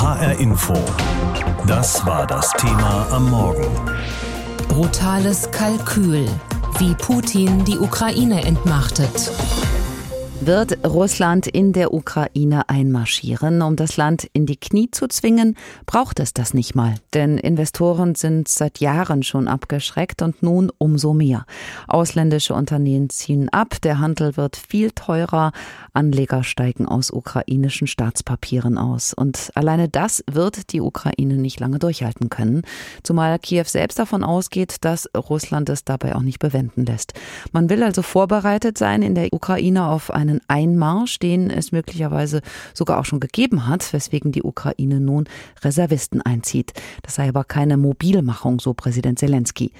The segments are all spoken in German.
HR Info. Das war das Thema am Morgen. Brutales Kalkül, wie Putin die Ukraine entmachtet. Wird Russland in der Ukraine einmarschieren, um das Land in die Knie zu zwingen, braucht es das nicht mal. Denn Investoren sind seit Jahren schon abgeschreckt und nun umso mehr. Ausländische Unternehmen ziehen ab, der Handel wird viel teurer, Anleger steigen aus ukrainischen Staatspapieren aus. Und alleine das wird die Ukraine nicht lange durchhalten können, zumal Kiew selbst davon ausgeht, dass Russland es dabei auch nicht bewenden lässt. Man will also vorbereitet sein in der Ukraine auf eine einen Einmarsch, den es möglicherweise sogar auch schon gegeben hat, weswegen die Ukraine nun Reservisten einzieht. Das sei aber keine Mobilmachung, so Präsident Zelensky.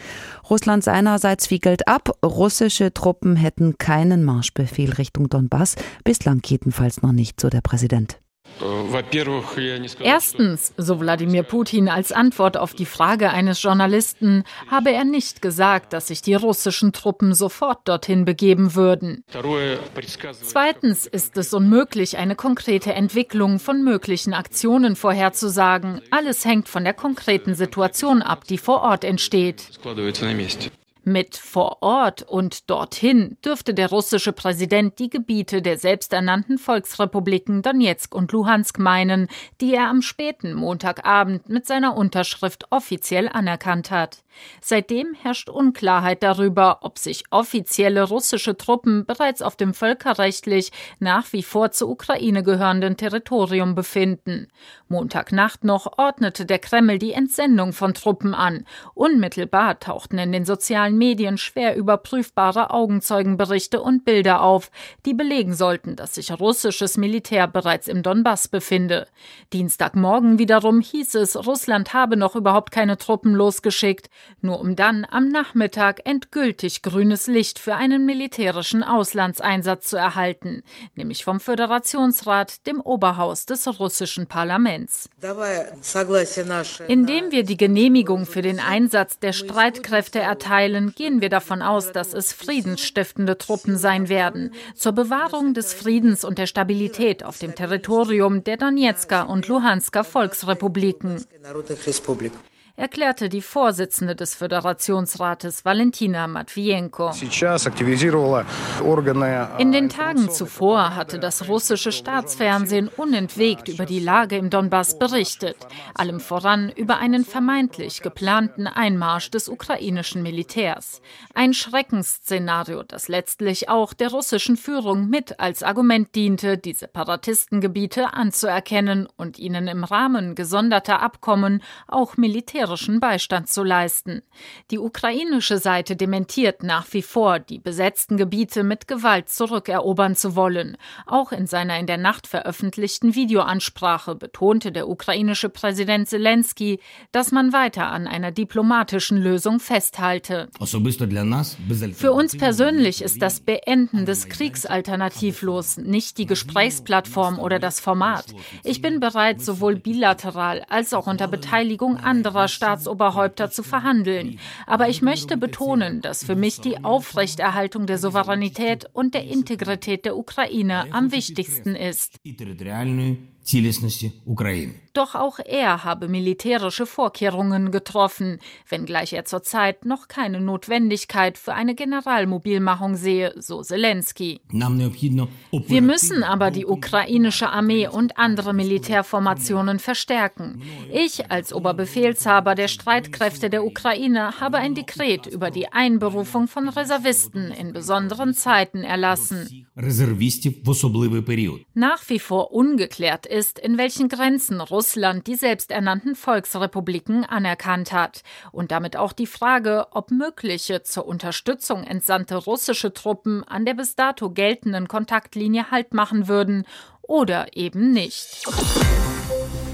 Russland seinerseits wiegelt ab, russische Truppen hätten keinen Marschbefehl Richtung Donbass, bislang jedenfalls noch nicht, so der Präsident. Erstens, so Wladimir Putin als Antwort auf die Frage eines Journalisten, habe er nicht gesagt, dass sich die russischen Truppen sofort dorthin begeben würden. Zweitens ist es unmöglich, eine konkrete Entwicklung von möglichen Aktionen vorherzusagen. Alles hängt von der konkreten Situation ab, die vor Ort entsteht. Mit vor Ort und dorthin dürfte der russische Präsident die Gebiete der selbsternannten Volksrepubliken Donetsk und Luhansk meinen, die er am späten Montagabend mit seiner Unterschrift offiziell anerkannt hat. Seitdem herrscht Unklarheit darüber, ob sich offizielle russische Truppen bereits auf dem völkerrechtlich nach wie vor zur Ukraine gehörenden Territorium befinden. Montagnacht noch ordnete der Kreml die Entsendung von Truppen an. Unmittelbar tauchten in den sozialen Medien schwer überprüfbare Augenzeugenberichte und Bilder auf, die belegen sollten, dass sich russisches Militär bereits im Donbass befinde. Dienstagmorgen wiederum hieß es, Russland habe noch überhaupt keine Truppen losgeschickt nur um dann am Nachmittag endgültig grünes Licht für einen militärischen Auslandseinsatz zu erhalten, nämlich vom Föderationsrat, dem Oberhaus des russischen Parlaments. Indem wir die Genehmigung für den Einsatz der Streitkräfte erteilen, gehen wir davon aus, dass es friedensstiftende Truppen sein werden, zur Bewahrung des Friedens und der Stabilität auf dem Territorium der Donetsker und Luhansker Volksrepubliken erklärte die Vorsitzende des Föderationsrates Valentina Matvienko. In den Tagen zuvor hatte das russische Staatsfernsehen unentwegt über die Lage im Donbass berichtet, allem voran über einen vermeintlich geplanten Einmarsch des ukrainischen Militärs. Ein Schreckensszenario, das letztlich auch der russischen Führung mit als Argument diente, die Separatistengebiete anzuerkennen und ihnen im Rahmen gesonderter Abkommen auch militärische militärischen Beistand zu leisten. Die ukrainische Seite dementiert nach wie vor, die besetzten Gebiete mit Gewalt zurückerobern zu wollen. Auch in seiner in der Nacht veröffentlichten Videoansprache betonte der ukrainische Präsident Zelensky, dass man weiter an einer diplomatischen Lösung festhalte. Für uns persönlich ist das Beenden des Kriegs alternativlos, nicht die Gesprächsplattform oder das Format. Ich bin bereit, sowohl bilateral als auch unter Beteiligung anderer Staatsoberhäupter zu verhandeln. Aber ich möchte betonen, dass für mich die Aufrechterhaltung der Souveränität und der Integrität der Ukraine am wichtigsten ist. Doch auch er habe militärische Vorkehrungen getroffen, wenngleich er zurzeit noch keine Notwendigkeit für eine Generalmobilmachung sehe, so Zelensky. Wir müssen aber die ukrainische Armee und andere Militärformationen verstärken. Ich als Oberbefehlshaber der Streitkräfte der Ukraine habe ein Dekret über die Einberufung von Reservisten in besonderen Zeiten erlassen. Nach wie vor ungeklärt ist, in welchen Grenzen Russland die selbsternannten Volksrepubliken anerkannt hat und damit auch die Frage, ob mögliche zur Unterstützung entsandte russische Truppen an der bis dato geltenden Kontaktlinie Halt machen würden oder eben nicht.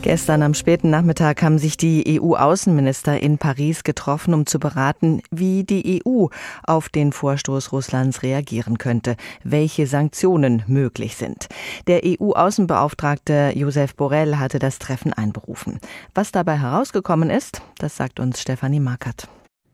Gestern am späten Nachmittag haben sich die EU-Außenminister in Paris getroffen, um zu beraten, wie die EU auf den Vorstoß Russlands reagieren könnte, welche Sanktionen möglich sind. Der EU-Außenbeauftragte Josef Borrell hatte das Treffen einberufen. Was dabei herausgekommen ist, das sagt uns Stefanie Markert.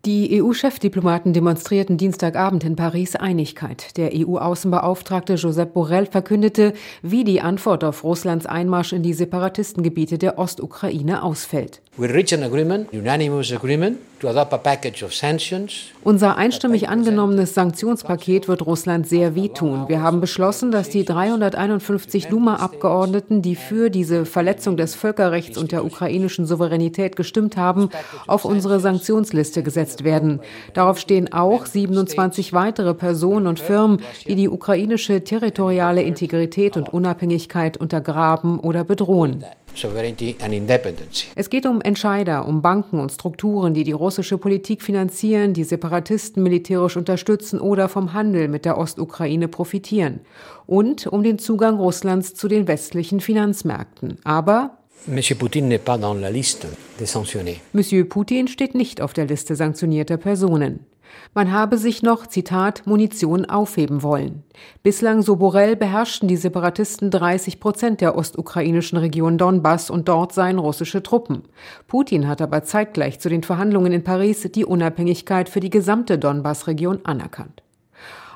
Die EU-Chefdiplomaten demonstrierten Dienstagabend in Paris Einigkeit. Der EU-Außenbeauftragte Josep Borrell verkündete, wie die Antwort auf Russlands Einmarsch in die Separatistengebiete der Ostukraine ausfällt. Unser einstimmig angenommenes Sanktionspaket wird Russland sehr wehtun. Wir haben beschlossen, dass die 351 Duma-Abgeordneten, die für diese Verletzung des Völkerrechts und der ukrainischen Souveränität gestimmt haben, auf unsere Sanktionsliste gesetzt werden. Darauf stehen auch 27 weitere Personen und Firmen, die die ukrainische territoriale Integrität und Unabhängigkeit untergraben oder bedrohen. Es geht um Entscheider, um Banken und Strukturen, die die russische Politik finanzieren, die Separatisten militärisch unterstützen oder vom Handel mit der Ostukraine profitieren. Und um den Zugang Russlands zu den westlichen Finanzmärkten. Aber Monsieur Putin n'est pas dans la liste des sanctionnés. Monsieur Putin steht nicht auf der Liste sanktionierter Personen. Man habe sich noch, Zitat, Munition aufheben wollen. Bislang, so Borrell, beherrschten die Separatisten 30 Prozent der ostukrainischen Region Donbass und dort seien russische Truppen. Putin hat aber zeitgleich zu den Verhandlungen in Paris die Unabhängigkeit für die gesamte Donbass-Region anerkannt.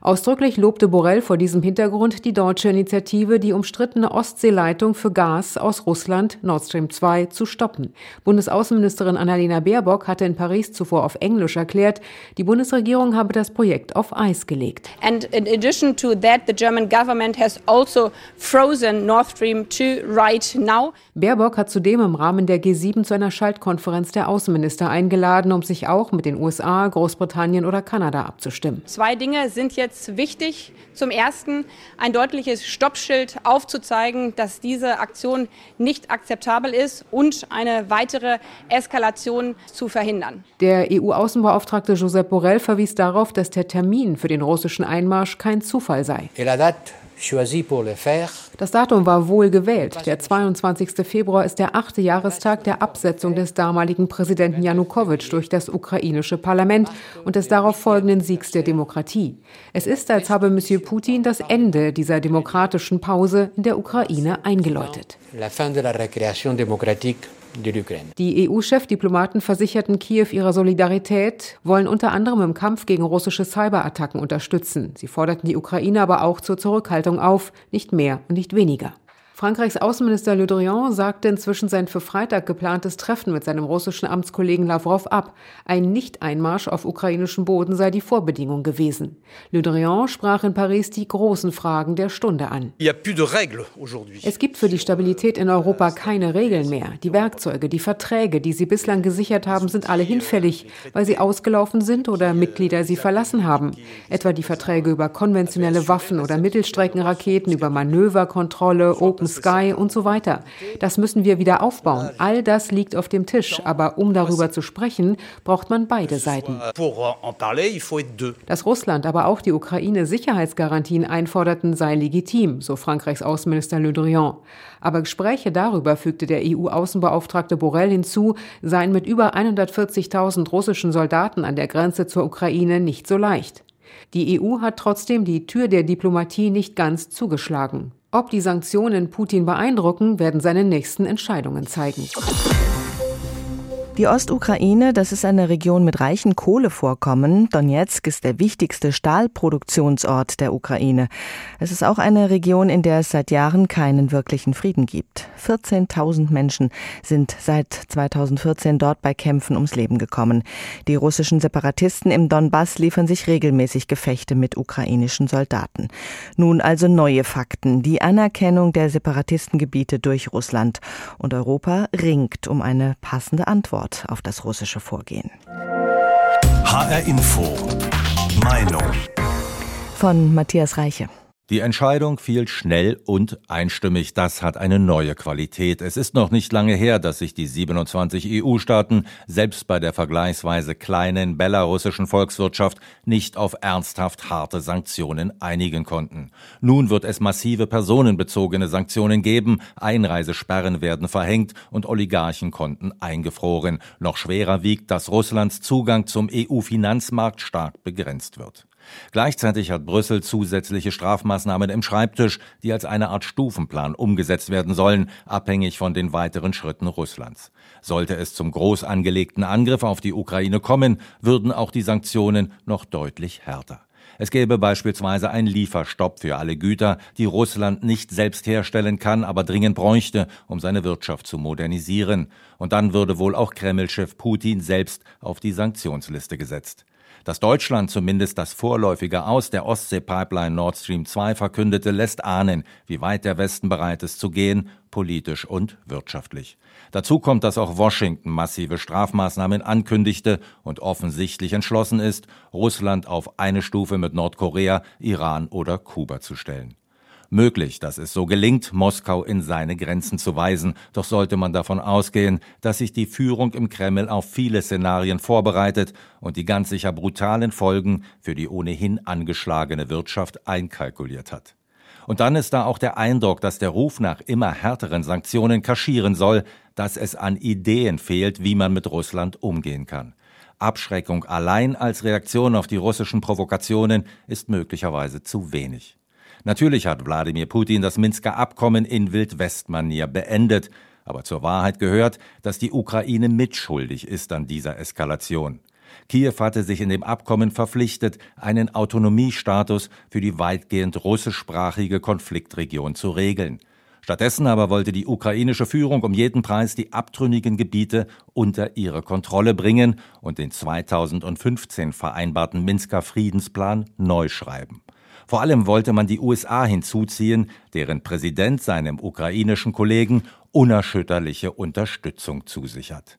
Ausdrücklich lobte Borrell vor diesem Hintergrund die deutsche Initiative, die umstrittene Ostseeleitung für Gas aus Russland Nord Stream 2 zu stoppen. Bundesaußenministerin Annalena Baerbock hatte in Paris zuvor auf Englisch erklärt, die Bundesregierung habe das Projekt auf Eis gelegt. And in addition to that, the German government has also frozen Nord Stream 2 right now. Baerbock hat zudem im Rahmen der G7 zu einer Schaltkonferenz der Außenminister eingeladen, um sich auch mit den USA, Großbritannien oder Kanada abzustimmen. Zwei Dinge sind jetzt jetzt wichtig, zum Ersten ein deutliches Stoppschild aufzuzeigen, dass diese Aktion nicht akzeptabel ist und eine weitere Eskalation zu verhindern. Der EU-Außenbeauftragte Josep Borrell verwies darauf, dass der Termin für den russischen Einmarsch kein Zufall sei. Das Datum war wohl gewählt. Der 22. Februar ist der achte Jahrestag der Absetzung des damaligen Präsidenten Janukowitsch durch das ukrainische Parlament und des darauf folgenden Siegs der Demokratie. Es ist, als habe Monsieur Putin das Ende dieser demokratischen Pause in der Ukraine eingeläutet. La fin de la récréation démocratique die EU-Chefdiplomaten versicherten Kiew ihre Solidarität, wollen unter anderem im Kampf gegen russische Cyberattacken unterstützen. Sie forderten die Ukraine aber auch zur Zurückhaltung auf, nicht mehr und nicht weniger. Frankreichs Außenminister Le Drian sagte inzwischen sein für Freitag geplantes Treffen mit seinem russischen Amtskollegen Lavrov ab. Ein Nicht-Einmarsch auf ukrainischem Boden sei die Vorbedingung gewesen. Le Drian sprach in Paris die großen Fragen der Stunde an. Es gibt für die Stabilität in Europa keine Regeln mehr. Die Werkzeuge, die Verträge, die sie bislang gesichert haben, sind alle hinfällig, weil sie ausgelaufen sind oder Mitglieder sie verlassen haben. Etwa die Verträge über konventionelle Waffen oder Mittelstreckenraketen, über Manöverkontrolle, Open Open Sky und so weiter. Das müssen wir wieder aufbauen. All das liegt auf dem Tisch. Aber um darüber zu sprechen, braucht man beide Seiten. Dass Russland, aber auch die Ukraine Sicherheitsgarantien einforderten, sei legitim, so Frankreichs Außenminister Le Drian. Aber Gespräche darüber, fügte der EU-Außenbeauftragte Borrell hinzu, seien mit über 140.000 russischen Soldaten an der Grenze zur Ukraine nicht so leicht. Die EU hat trotzdem die Tür der Diplomatie nicht ganz zugeschlagen. Ob die Sanktionen Putin beeindrucken, werden seine nächsten Entscheidungen zeigen. Die Ostukraine, das ist eine Region mit reichen Kohlevorkommen. Donetsk ist der wichtigste Stahlproduktionsort der Ukraine. Es ist auch eine Region, in der es seit Jahren keinen wirklichen Frieden gibt. 14.000 Menschen sind seit 2014 dort bei Kämpfen ums Leben gekommen. Die russischen Separatisten im Donbass liefern sich regelmäßig Gefechte mit ukrainischen Soldaten. Nun also neue Fakten. Die Anerkennung der Separatistengebiete durch Russland. Und Europa ringt um eine passende Antwort. Antwort auf das russische Vorgehen. HR Info. Meinung. Von Matthias Reiche. Die Entscheidung fiel schnell und einstimmig. Das hat eine neue Qualität. Es ist noch nicht lange her, dass sich die 27 EU-Staaten selbst bei der vergleichsweise kleinen belarussischen Volkswirtschaft nicht auf ernsthaft harte Sanktionen einigen konnten. Nun wird es massive personenbezogene Sanktionen geben, Einreisesperren werden verhängt und Oligarchenkonten eingefroren. Noch schwerer wiegt, dass Russlands Zugang zum EU-Finanzmarkt stark begrenzt wird. Gleichzeitig hat Brüssel zusätzliche Strafmaßnahmen im Schreibtisch, die als eine Art Stufenplan umgesetzt werden sollen, abhängig von den weiteren Schritten Russlands. Sollte es zum groß angelegten Angriff auf die Ukraine kommen, würden auch die Sanktionen noch deutlich härter. Es gäbe beispielsweise einen Lieferstopp für alle Güter, die Russland nicht selbst herstellen kann, aber dringend bräuchte, um seine Wirtschaft zu modernisieren. Und dann würde wohl auch Kreml-Chef Putin selbst auf die Sanktionsliste gesetzt. Dass Deutschland zumindest das vorläufige Aus der Ostsee-Pipeline Nord Stream 2 verkündete, lässt ahnen, wie weit der Westen bereit ist zu gehen, politisch und wirtschaftlich. Dazu kommt, dass auch Washington massive Strafmaßnahmen ankündigte und offensichtlich entschlossen ist, Russland auf eine Stufe mit Nordkorea, Iran oder Kuba zu stellen. Möglich, dass es so gelingt, Moskau in seine Grenzen zu weisen, doch sollte man davon ausgehen, dass sich die Führung im Kreml auf viele Szenarien vorbereitet und die ganz sicher brutalen Folgen für die ohnehin angeschlagene Wirtschaft einkalkuliert hat. Und dann ist da auch der Eindruck, dass der Ruf nach immer härteren Sanktionen kaschieren soll, dass es an Ideen fehlt, wie man mit Russland umgehen kann. Abschreckung allein als Reaktion auf die russischen Provokationen ist möglicherweise zu wenig. Natürlich hat Wladimir Putin das Minsker Abkommen in Wildwestmanier beendet, aber zur Wahrheit gehört, dass die Ukraine mitschuldig ist an dieser Eskalation. Kiew hatte sich in dem Abkommen verpflichtet, einen Autonomiestatus für die weitgehend russischsprachige Konfliktregion zu regeln. Stattdessen aber wollte die ukrainische Führung um jeden Preis die abtrünnigen Gebiete unter ihre Kontrolle bringen und den 2015 vereinbarten Minsker Friedensplan neu schreiben. Vor allem wollte man die USA hinzuziehen, deren Präsident seinem ukrainischen Kollegen unerschütterliche Unterstützung zusichert.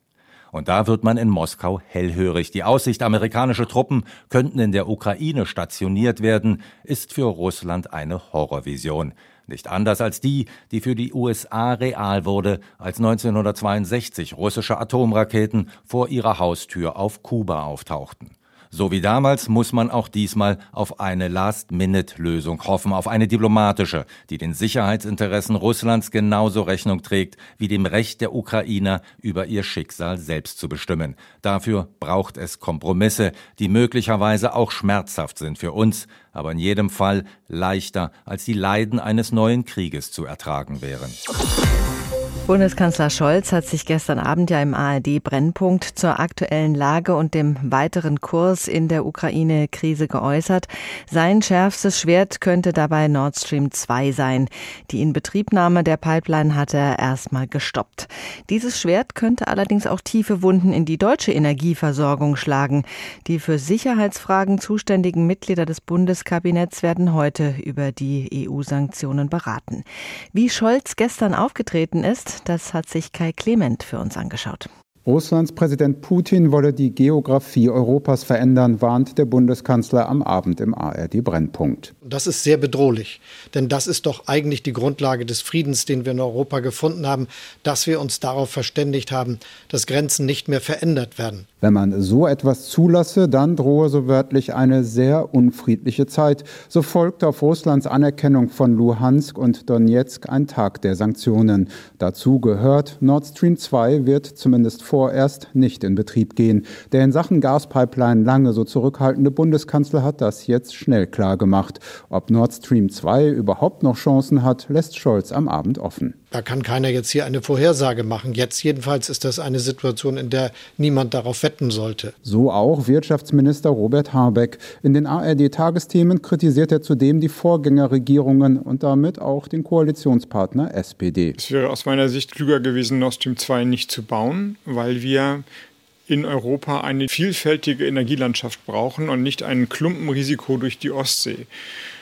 Und da wird man in Moskau hellhörig. Die Aussicht, amerikanische Truppen könnten in der Ukraine stationiert werden, ist für Russland eine Horrorvision. Nicht anders als die, die für die USA real wurde, als 1962 russische Atomraketen vor ihrer Haustür auf Kuba auftauchten. So wie damals muss man auch diesmal auf eine Last-Minute-Lösung hoffen, auf eine diplomatische, die den Sicherheitsinteressen Russlands genauso Rechnung trägt wie dem Recht der Ukrainer, über ihr Schicksal selbst zu bestimmen. Dafür braucht es Kompromisse, die möglicherweise auch schmerzhaft sind für uns, aber in jedem Fall leichter als die Leiden eines neuen Krieges zu ertragen wären. Bundeskanzler Scholz hat sich gestern Abend ja im ARD Brennpunkt zur aktuellen Lage und dem weiteren Kurs in der Ukraine-Krise geäußert. Sein schärfstes Schwert könnte dabei Nord Stream 2 sein. Die Inbetriebnahme der Pipeline hat er erstmal gestoppt. Dieses Schwert könnte allerdings auch tiefe Wunden in die deutsche Energieversorgung schlagen. Die für Sicherheitsfragen zuständigen Mitglieder des Bundeskabinetts werden heute über die EU-Sanktionen beraten. Wie Scholz gestern aufgetreten ist, das hat sich Kai Clement für uns angeschaut. Russlands Präsident Putin wolle die Geografie Europas verändern, warnt der Bundeskanzler am Abend im ARD Brennpunkt. Das ist sehr bedrohlich, denn das ist doch eigentlich die Grundlage des Friedens, den wir in Europa gefunden haben, dass wir uns darauf verständigt haben, dass Grenzen nicht mehr verändert werden. Wenn man so etwas zulasse, dann drohe so wörtlich eine sehr unfriedliche Zeit. So folgte auf Russlands Anerkennung von Luhansk und Donetsk ein Tag der Sanktionen. Dazu gehört, Nord Stream 2 wird zumindest vorerst nicht in Betrieb gehen. Der in Sachen Gaspipeline lange so zurückhaltende Bundeskanzler hat das jetzt schnell klar gemacht. Ob Nord Stream 2 überhaupt noch Chancen hat, lässt Scholz am Abend offen. Da kann keiner jetzt hier eine Vorhersage machen. Jetzt jedenfalls ist das eine Situation, in der niemand darauf wetten sollte. So auch Wirtschaftsminister Robert Habeck. In den ARD-Tagesthemen kritisiert er zudem die Vorgängerregierungen und damit auch den Koalitionspartner SPD. Es wäre aus meiner Sicht klüger gewesen, Nord Stream 2 nicht zu bauen, weil wir in Europa eine vielfältige Energielandschaft brauchen und nicht ein Klumpenrisiko durch die Ostsee.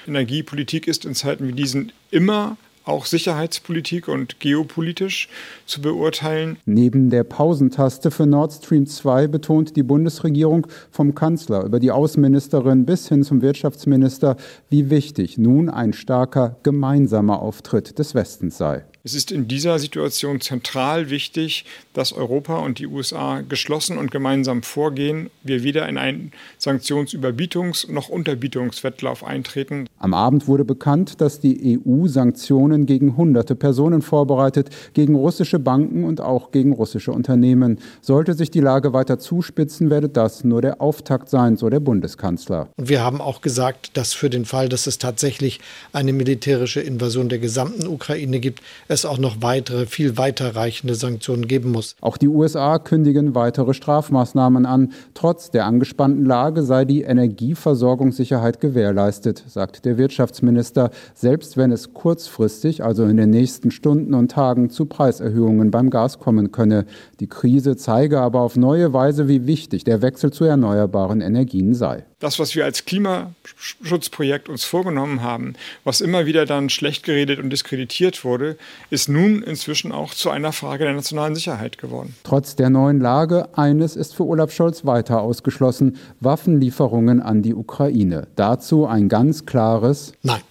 Energiepolitik ist in Zeiten wie diesen immer auch sicherheitspolitik und geopolitisch zu beurteilen. Neben der Pausentaste für Nord Stream 2 betont die Bundesregierung vom Kanzler über die Außenministerin bis hin zum Wirtschaftsminister, wie wichtig nun ein starker gemeinsamer Auftritt des Westens sei. Es ist in dieser Situation zentral wichtig, dass Europa und die USA geschlossen und gemeinsam vorgehen, wir weder in einen Sanktionsüberbietungs- noch Unterbietungswettlauf eintreten. Am Abend wurde bekannt, dass die EU Sanktionen gegen hunderte Personen vorbereitet, gegen russische Banken und auch gegen russische Unternehmen. Sollte sich die Lage weiter zuspitzen, werde das nur der Auftakt sein, so der Bundeskanzler. Und wir haben auch gesagt, dass für den Fall, dass es tatsächlich eine militärische Invasion der gesamten Ukraine gibt, es auch noch weitere, viel weiterreichende Sanktionen geben muss. Auch die USA kündigen weitere Strafmaßnahmen an. Trotz der angespannten Lage sei die Energieversorgungssicherheit gewährleistet, sagt der Wirtschaftsminister, selbst wenn es kurzfristig, also in den nächsten Stunden und Tagen, zu Preiserhöhungen beim Gas kommen könne. Die Krise zeige aber auf neue Weise, wie wichtig der Wechsel zu erneuerbaren Energien sei das, was wir als Klimaschutzprojekt uns vorgenommen haben, was immer wieder dann schlecht geredet und diskreditiert wurde, ist nun inzwischen auch zu einer Frage der nationalen Sicherheit geworden. Trotz der neuen Lage, eines ist für Olaf Scholz weiter ausgeschlossen, Waffenlieferungen an die Ukraine. Dazu ein ganz klares Nein.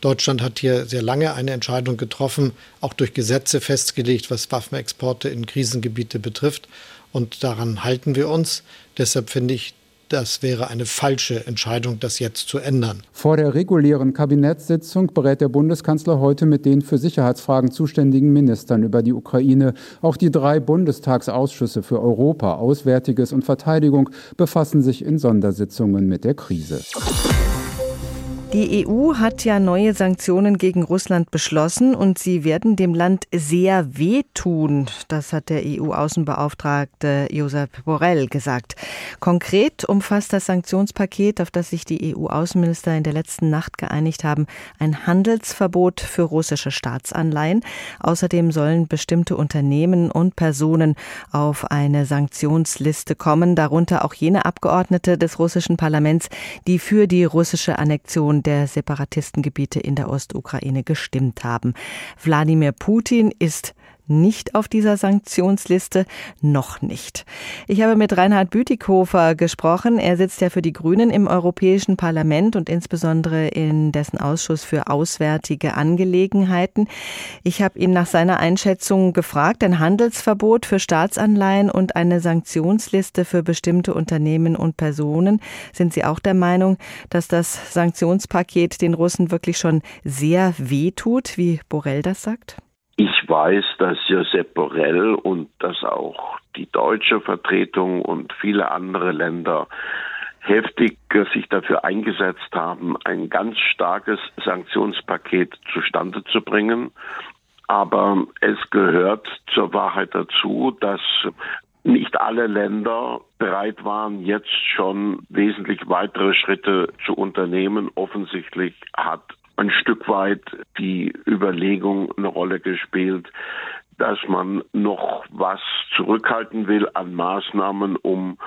Deutschland hat hier sehr lange eine Entscheidung getroffen, auch durch Gesetze festgelegt, was Waffenexporte in Krisengebiete betrifft. Und daran halten wir uns. Deshalb finde ich das wäre eine falsche Entscheidung, das jetzt zu ändern. Vor der regulären Kabinettssitzung berät der Bundeskanzler heute mit den für Sicherheitsfragen zuständigen Ministern über die Ukraine. Auch die drei Bundestagsausschüsse für Europa, Auswärtiges und Verteidigung befassen sich in Sondersitzungen mit der Krise. Die EU hat ja neue Sanktionen gegen Russland beschlossen und sie werden dem Land sehr wehtun. Das hat der EU-Außenbeauftragte Josep Borrell gesagt. Konkret umfasst das Sanktionspaket, auf das sich die EU-Außenminister in der letzten Nacht geeinigt haben, ein Handelsverbot für russische Staatsanleihen. Außerdem sollen bestimmte Unternehmen und Personen auf eine Sanktionsliste kommen, darunter auch jene Abgeordnete des russischen Parlaments, die für die russische Annexion der Separatistengebiete in der Ostukraine gestimmt haben. Wladimir Putin ist nicht auf dieser Sanktionsliste, noch nicht. Ich habe mit Reinhard Bütikofer gesprochen. Er sitzt ja für die Grünen im Europäischen Parlament und insbesondere in dessen Ausschuss für Auswärtige Angelegenheiten. Ich habe ihn nach seiner Einschätzung gefragt. Ein Handelsverbot für Staatsanleihen und eine Sanktionsliste für bestimmte Unternehmen und Personen. Sind Sie auch der Meinung, dass das Sanktionspaket den Russen wirklich schon sehr wehtut, wie Borrell das sagt? Ich weiß, dass Josep Borrell und dass auch die deutsche Vertretung und viele andere Länder heftig sich dafür eingesetzt haben, ein ganz starkes Sanktionspaket zustande zu bringen. Aber es gehört zur Wahrheit dazu, dass nicht alle Länder bereit waren, jetzt schon wesentlich weitere Schritte zu unternehmen. Offensichtlich hat ein Stück weit die Überlegung eine Rolle gespielt, dass man noch was zurückhalten will an Maßnahmen, um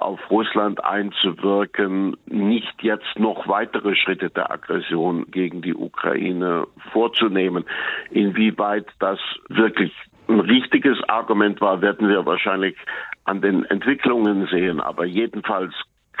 auf Russland einzuwirken, nicht jetzt noch weitere Schritte der Aggression gegen die Ukraine vorzunehmen. Inwieweit das wirklich ein richtiges Argument war, werden wir wahrscheinlich an den Entwicklungen sehen. Aber jedenfalls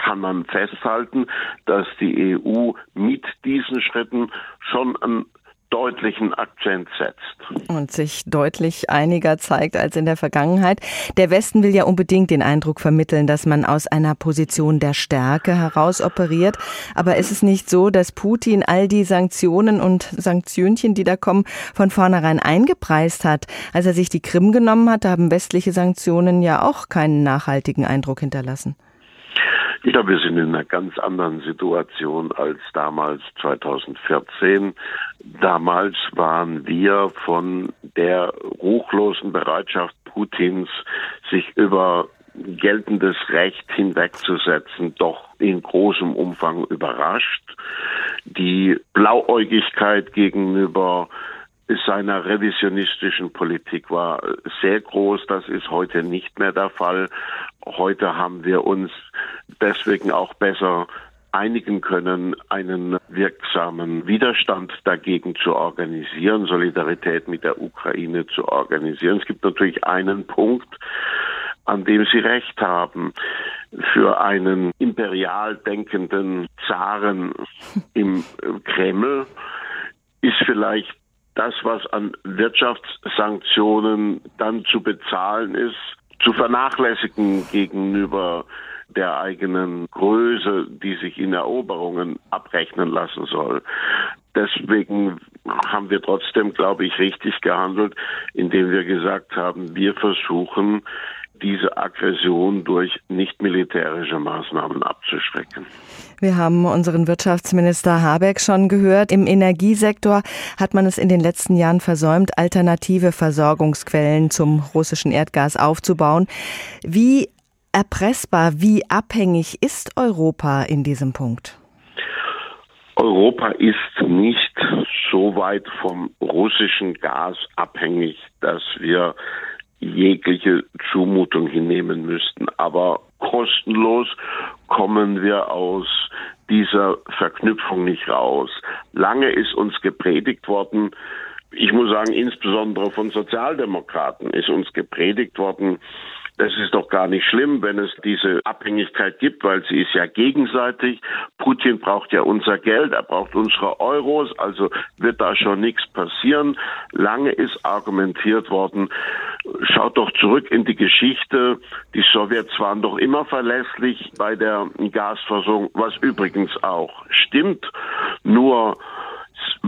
kann man festhalten, dass die EU mit diesen Schritten schon einen deutlichen Akzent setzt. Und sich deutlich einiger zeigt als in der Vergangenheit. Der Westen will ja unbedingt den Eindruck vermitteln, dass man aus einer Position der Stärke heraus operiert. Aber ist es nicht so, dass Putin all die Sanktionen und Sanktionchen, die da kommen, von vornherein eingepreist hat? Als er sich die Krim genommen hat, haben westliche Sanktionen ja auch keinen nachhaltigen Eindruck hinterlassen. Ich glaube, wir sind in einer ganz anderen Situation als damals 2014. Damals waren wir von der ruchlosen Bereitschaft Putins, sich über geltendes Recht hinwegzusetzen, doch in großem Umfang überrascht. Die Blauäugigkeit gegenüber seiner revisionistischen Politik war sehr groß. Das ist heute nicht mehr der Fall. Heute haben wir uns deswegen auch besser einigen können, einen wirksamen Widerstand dagegen zu organisieren, Solidarität mit der Ukraine zu organisieren. Es gibt natürlich einen Punkt, an dem Sie recht haben. Für einen imperial denkenden Zaren im Kreml ist vielleicht das, was an Wirtschaftssanktionen dann zu bezahlen ist, zu vernachlässigen gegenüber der eigenen Größe, die sich in Eroberungen abrechnen lassen soll. Deswegen haben wir trotzdem, glaube ich, richtig gehandelt, indem wir gesagt haben, wir versuchen, diese Aggression durch nicht militärische Maßnahmen abzuschrecken. Wir haben unseren Wirtschaftsminister Habeck schon gehört. Im Energiesektor hat man es in den letzten Jahren versäumt, alternative Versorgungsquellen zum russischen Erdgas aufzubauen. Wie erpressbar, wie abhängig ist Europa in diesem Punkt? Europa ist nicht so weit vom russischen Gas abhängig, dass wir jegliche Zumutung hinnehmen müssten. Aber kostenlos kommen wir aus dieser Verknüpfung nicht raus. Lange ist uns gepredigt worden, ich muss sagen, insbesondere von Sozialdemokraten ist uns gepredigt worden, das ist doch gar nicht schlimm, wenn es diese Abhängigkeit gibt, weil sie ist ja gegenseitig. Putin braucht ja unser Geld, er braucht unsere Euros, also wird da schon nichts passieren. Lange ist argumentiert worden, schaut doch zurück in die Geschichte. Die Sowjets waren doch immer verlässlich bei der Gasversorgung, was übrigens auch stimmt. Nur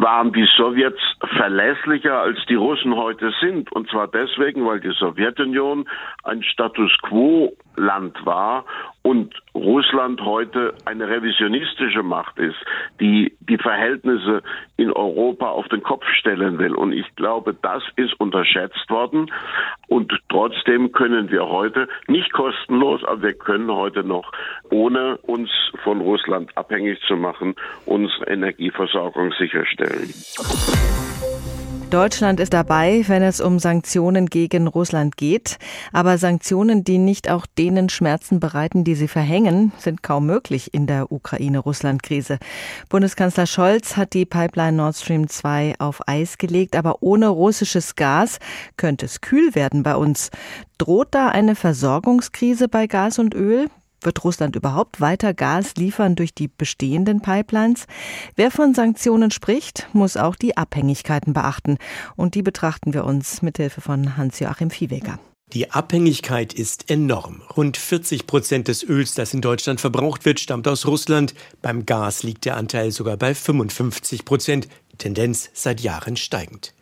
waren die Sowjets verlässlicher als die Russen heute sind. Und zwar deswegen, weil die Sowjetunion ein Status quo Land war und Russland heute eine revisionistische Macht ist, die die Verhältnisse in Europa auf den Kopf stellen will. Und ich glaube, das ist unterschätzt worden. Und trotzdem können wir heute nicht kostenlos, aber wir können heute noch, ohne uns von Russland abhängig zu machen, unsere Energieversorgung sicherstellen. Deutschland ist dabei, wenn es um Sanktionen gegen Russland geht. Aber Sanktionen, die nicht auch denen Schmerzen bereiten, die sie verhängen, sind kaum möglich in der Ukraine-Russland-Krise. Bundeskanzler Scholz hat die Pipeline Nord Stream 2 auf Eis gelegt, aber ohne russisches Gas könnte es kühl werden bei uns. Droht da eine Versorgungskrise bei Gas und Öl? Wird Russland überhaupt weiter Gas liefern durch die bestehenden Pipelines? Wer von Sanktionen spricht, muss auch die Abhängigkeiten beachten. Und die betrachten wir uns mit Hilfe von Hans-Joachim Viehweger. Die Abhängigkeit ist enorm. Rund 40 Prozent des Öls, das in Deutschland verbraucht wird, stammt aus Russland. Beim Gas liegt der Anteil sogar bei 55 Prozent. Tendenz seit Jahren steigend.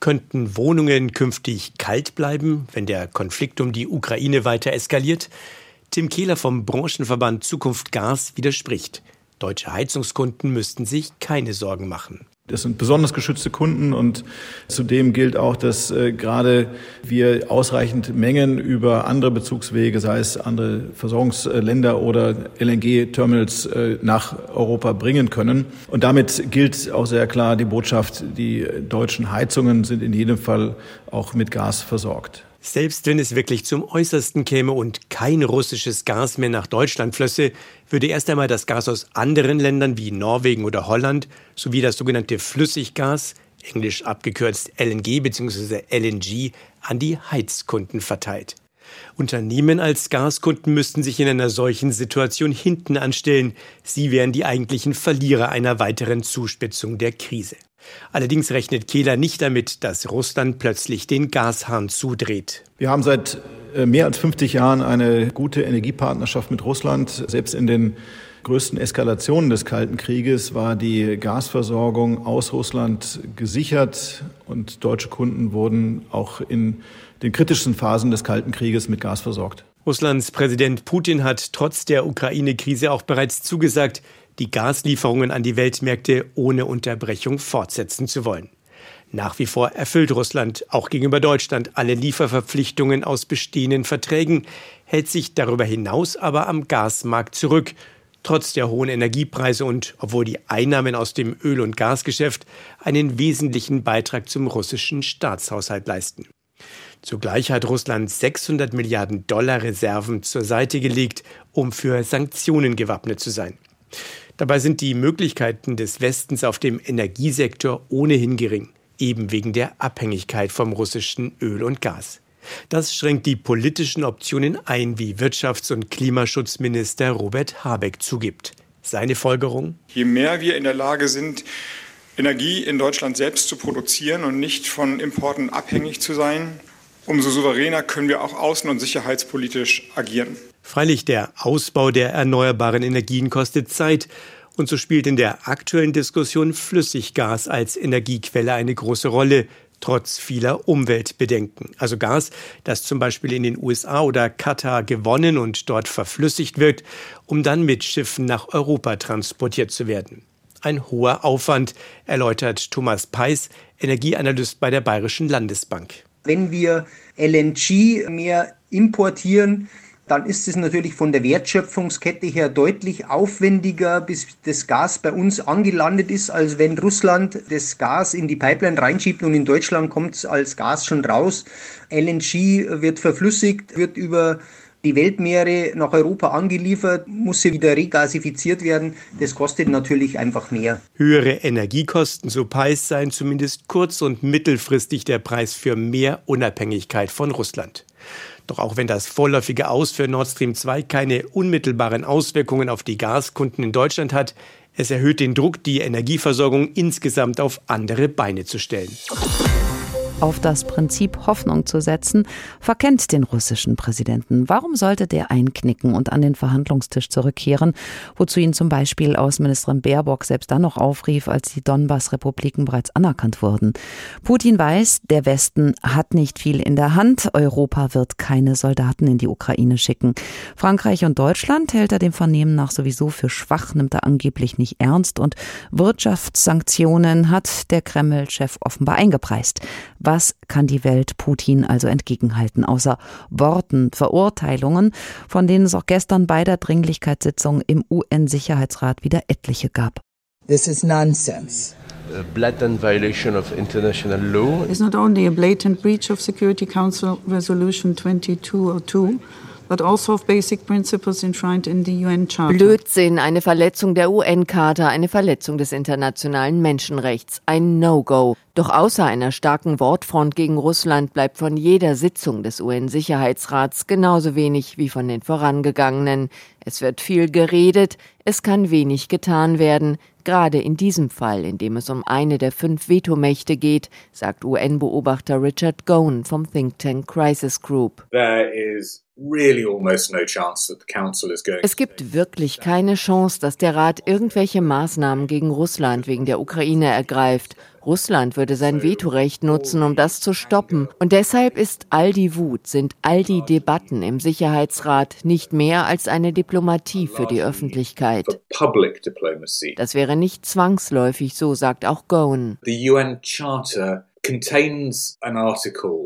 Könnten Wohnungen künftig kalt bleiben, wenn der Konflikt um die Ukraine weiter eskaliert? Tim Kehler vom Branchenverband Zukunft Gas widerspricht. Deutsche Heizungskunden müssten sich keine Sorgen machen. Das sind besonders geschützte Kunden und zudem gilt auch, dass äh, gerade wir ausreichend Mengen über andere Bezugswege, sei es andere Versorgungsländer oder LNG-Terminals äh, nach Europa bringen können. Und damit gilt auch sehr klar die Botschaft, die deutschen Heizungen sind in jedem Fall auch mit Gas versorgt. Selbst wenn es wirklich zum Äußersten käme und kein russisches Gas mehr nach Deutschland flösse, würde erst einmal das Gas aus anderen Ländern wie Norwegen oder Holland sowie das sogenannte Flüssiggas, englisch abgekürzt LNG bzw. LNG, an die Heizkunden verteilt. Unternehmen als Gaskunden müssten sich in einer solchen Situation hinten anstellen. Sie wären die eigentlichen Verlierer einer weiteren Zuspitzung der Krise. Allerdings rechnet Kehler nicht damit, dass Russland plötzlich den Gashahn zudreht. Wir haben seit äh, mehr als 50 Jahren eine gute Energiepartnerschaft mit Russland. Selbst in den größten Eskalationen des Kalten Krieges war die Gasversorgung aus Russland gesichert und deutsche Kunden wurden auch in den kritischsten Phasen des Kalten Krieges mit Gas versorgt. Russlands Präsident Putin hat trotz der Ukraine-Krise auch bereits zugesagt, die Gaslieferungen an die Weltmärkte ohne Unterbrechung fortsetzen zu wollen. Nach wie vor erfüllt Russland auch gegenüber Deutschland alle Lieferverpflichtungen aus bestehenden Verträgen, hält sich darüber hinaus aber am Gasmarkt zurück, trotz der hohen Energiepreise und obwohl die Einnahmen aus dem Öl- und Gasgeschäft einen wesentlichen Beitrag zum russischen Staatshaushalt leisten. Zugleich hat Russland 600 Milliarden Dollar Reserven zur Seite gelegt, um für Sanktionen gewappnet zu sein. Dabei sind die Möglichkeiten des Westens auf dem Energiesektor ohnehin gering, eben wegen der Abhängigkeit vom russischen Öl und Gas. Das schränkt die politischen Optionen ein, wie Wirtschafts- und Klimaschutzminister Robert Habeck zugibt. Seine Folgerung? Je mehr wir in der Lage sind, Energie in Deutschland selbst zu produzieren und nicht von Importen abhängig zu sein. Umso souveräner können wir auch außen- und sicherheitspolitisch agieren. Freilich, der Ausbau der erneuerbaren Energien kostet Zeit. Und so spielt in der aktuellen Diskussion Flüssiggas als Energiequelle eine große Rolle, trotz vieler Umweltbedenken. Also Gas, das zum Beispiel in den USA oder Katar gewonnen und dort verflüssigt wird, um dann mit Schiffen nach Europa transportiert zu werden. Ein hoher Aufwand, erläutert Thomas Peis, Energieanalyst bei der Bayerischen Landesbank. Wenn wir LNG mehr importieren, dann ist es natürlich von der Wertschöpfungskette her deutlich aufwendiger, bis das Gas bei uns angelandet ist, als wenn Russland das Gas in die Pipeline reinschiebt und in Deutschland kommt es als Gas schon raus. LNG wird verflüssigt, wird über die Weltmeere nach Europa angeliefert, muss sie wieder regasifiziert werden. Das kostet natürlich einfach mehr. Höhere Energiekosten, so Peis, seien zumindest kurz- und mittelfristig der Preis für mehr Unabhängigkeit von Russland. Doch auch wenn das vorläufige Aus für Nord Stream 2 keine unmittelbaren Auswirkungen auf die Gaskunden in Deutschland hat, es erhöht den Druck, die Energieversorgung insgesamt auf andere Beine zu stellen auf das Prinzip Hoffnung zu setzen, verkennt den russischen Präsidenten. Warum sollte der einknicken und an den Verhandlungstisch zurückkehren, wozu ihn zum Beispiel Außenministerin Baerbock selbst dann noch aufrief, als die Donbass-Republiken bereits anerkannt wurden? Putin weiß, der Westen hat nicht viel in der Hand. Europa wird keine Soldaten in die Ukraine schicken. Frankreich und Deutschland hält er dem Vernehmen nach sowieso für schwach, nimmt er angeblich nicht ernst und Wirtschaftssanktionen hat der Kreml-Chef offenbar eingepreist. Was kann die Welt Putin also entgegenhalten, außer Worten, Verurteilungen, von denen es auch gestern bei der Dringlichkeitssitzung im UN-Sicherheitsrat wieder etliche gab? This is nonsense. A blatant violation of international law. It's not only a blatant breach of Security Council Resolution 2202 also Blödsinn, eine Verletzung der UN-Charta, eine Verletzung des internationalen Menschenrechts, ein No-Go. Doch außer einer starken Wortfront gegen Russland bleibt von jeder Sitzung des UN-Sicherheitsrats genauso wenig wie von den vorangegangenen. Es wird viel geredet, es kann wenig getan werden, gerade in diesem Fall, in dem es um eine der fünf Vetomächte geht, sagt UN-Beobachter Richard Gowan vom Think Tank Crisis Group. Es gibt wirklich keine Chance, dass der Rat irgendwelche Maßnahmen gegen Russland wegen der Ukraine ergreift. Russland würde sein Vetorecht nutzen, um das zu stoppen. Und deshalb ist all die Wut, sind all die Debatten im Sicherheitsrat nicht mehr als eine Diplomatie für die Öffentlichkeit. Das wäre nicht zwangsläufig so, sagt auch Gowan. The UN Charter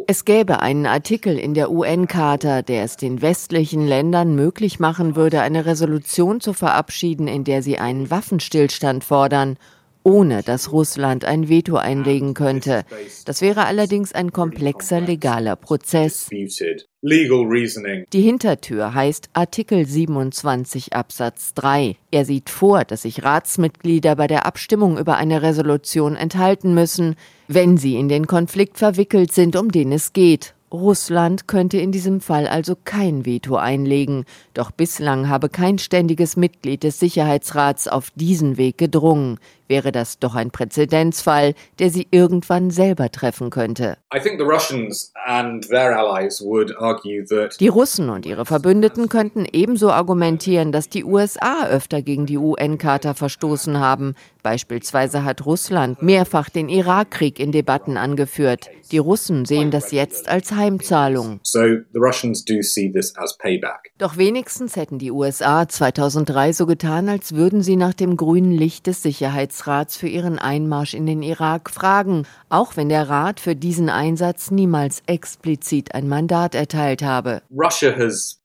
es gäbe einen Artikel in der UN-Charta, der es den westlichen Ländern möglich machen würde, eine Resolution zu verabschieden, in der sie einen Waffenstillstand fordern ohne dass Russland ein Veto einlegen könnte. Das wäre allerdings ein komplexer legaler Prozess. Die Hintertür heißt Artikel 27 Absatz 3. Er sieht vor, dass sich Ratsmitglieder bei der Abstimmung über eine Resolution enthalten müssen, wenn sie in den Konflikt verwickelt sind, um den es geht Russland könnte in diesem Fall also kein Veto einlegen, doch bislang habe kein ständiges Mitglied des Sicherheitsrats auf diesen Weg gedrungen. Wäre das doch ein Präzedenzfall, der sie irgendwann selber treffen könnte. Die Russen und ihre Verbündeten könnten ebenso argumentieren, dass die USA öfter gegen die UN-Charta verstoßen haben. Beispielsweise hat Russland mehrfach den Irakkrieg in Debatten angeführt. Die Russen sehen das jetzt als Heimzahlung. Doch wenigstens hätten die USA 2003 so getan, als würden sie nach dem grünen Licht des Sicherheitsrats für ihren Einmarsch in den Irak fragen, auch wenn der Rat für diesen Einsatz niemals explizit ein Mandat erteilt habe. Russia has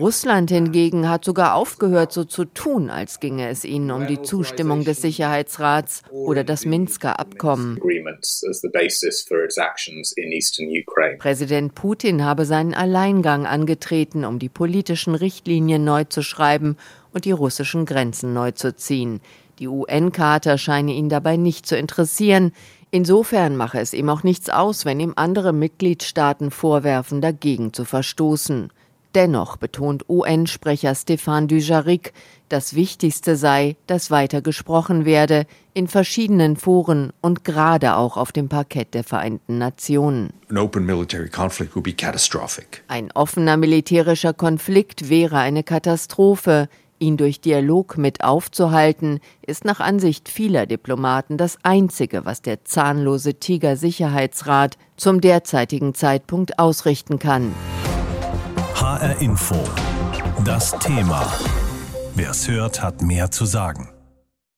Russland hingegen hat sogar aufgehört, so zu tun, als ginge es ihnen um die Zustimmung des Sicherheitsrats oder das Minsker Abkommen. Präsident Putin habe seinen Alleingang angetreten, um die politischen Richtlinien neu zu schreiben und die russischen Grenzen neu zu ziehen. Die UN-Charta scheine ihn dabei nicht zu interessieren. Insofern mache es ihm auch nichts aus, wenn ihm andere Mitgliedstaaten vorwerfen, dagegen zu verstoßen. Dennoch betont UN-Sprecher Stefan Dujarric, das Wichtigste sei, dass weiter gesprochen werde, in verschiedenen Foren und gerade auch auf dem Parkett der Vereinten Nationen. Ein offener militärischer Konflikt wäre eine Katastrophe. Ihn durch Dialog mit aufzuhalten, ist nach Ansicht vieler Diplomaten das Einzige, was der zahnlose Tiger-Sicherheitsrat zum derzeitigen Zeitpunkt ausrichten kann. HR Info. Das Thema. Wer es hört, hat mehr zu sagen.